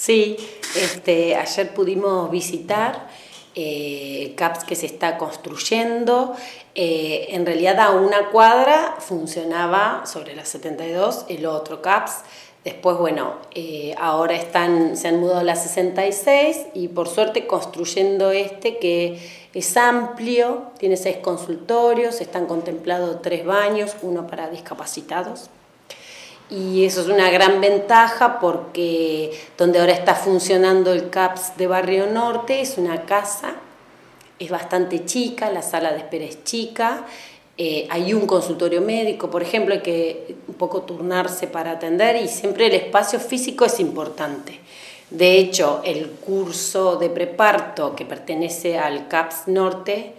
Sí, este, ayer pudimos visitar eh, CAPS que se está construyendo. Eh, en realidad a una cuadra funcionaba sobre la 72 el otro CAPS. Después, bueno, eh, ahora están, se han mudado a la 66 y por suerte construyendo este que es amplio, tiene seis consultorios, están contemplados tres baños, uno para discapacitados y eso es una gran ventaja porque donde ahora está funcionando el CAPS de Barrio Norte es una casa, es bastante chica, la sala de espera es chica, eh, hay un consultorio médico, por ejemplo, hay que un poco turnarse para atender y siempre el espacio físico es importante. De hecho, el curso de preparto que pertenece al CAPS Norte,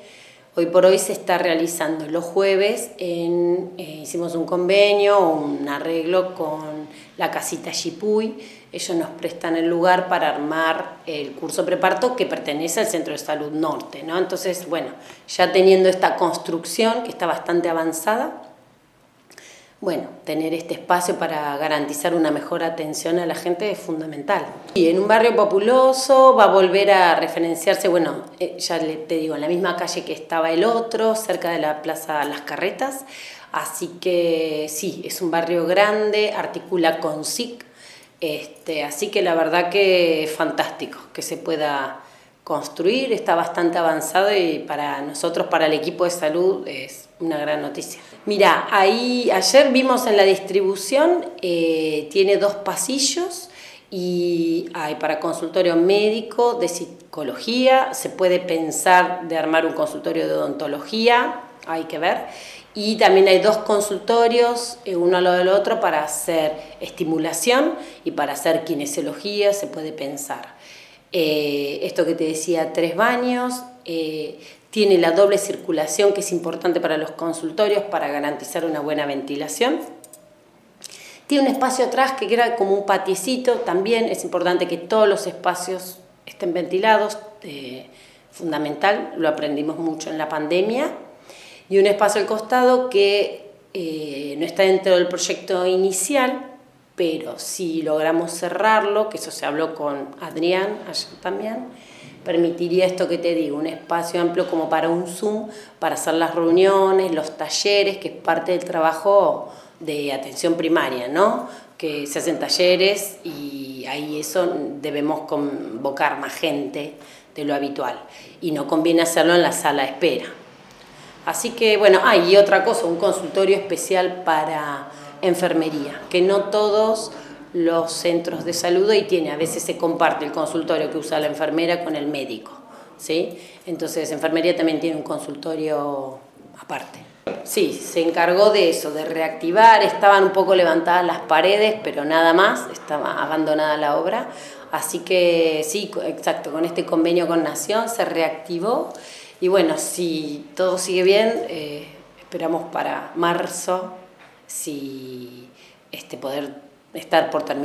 Hoy por hoy se está realizando los jueves, en, eh, hicimos un convenio, un arreglo con la casita Chipuy, ellos nos prestan el lugar para armar el curso preparto que pertenece al Centro de Salud Norte, ¿no? Entonces, bueno, ya teniendo esta construcción que está bastante avanzada, bueno, tener este espacio para garantizar una mejor atención a la gente es fundamental. Y en un barrio populoso va a volver a referenciarse, bueno, eh, ya te digo, en la misma calle que estaba el otro, cerca de la Plaza Las Carretas. Así que sí, es un barrio grande, articula con SIC, este, así que la verdad que es fantástico que se pueda construir, está bastante avanzado y para nosotros, para el equipo de salud, es una gran noticia. Mira, ahí ayer vimos en la distribución, eh, tiene dos pasillos y hay para consultorio médico, de psicología, se puede pensar de armar un consultorio de odontología, hay que ver. Y también hay dos consultorios, eh, uno al lado del otro, para hacer estimulación y para hacer kinesiología, se puede pensar. Eh, esto que te decía, tres baños, eh, tiene la doble circulación que es importante para los consultorios para garantizar una buena ventilación. Tiene un espacio atrás que queda como un patiecito, también es importante que todos los espacios estén ventilados, eh, fundamental, lo aprendimos mucho en la pandemia. Y un espacio al costado que no está dentro del proyecto inicial, pero si logramos cerrarlo, que eso se habló con Adrián ayer también, permitiría esto que te digo, un espacio amplio como para un Zoom, para hacer las reuniones, los talleres, que es parte del trabajo de atención primaria, ¿no? Que se hacen talleres y ahí eso debemos convocar más gente de lo habitual y no conviene hacerlo en la sala de espera. Así que bueno, hay otra cosa, un consultorio especial para enfermería, que no todos los centros de salud y tiene, a veces se comparte el consultorio que usa la enfermera con el médico, ¿sí? Entonces, enfermería también tiene un consultorio aparte. Sí, se encargó de eso, de reactivar, estaban un poco levantadas las paredes, pero nada más, estaba abandonada la obra, así que sí, exacto, con este convenio con Nación se reactivó y bueno, si todo sigue bien, eh, esperamos para marzo si este, poder estar por terminar.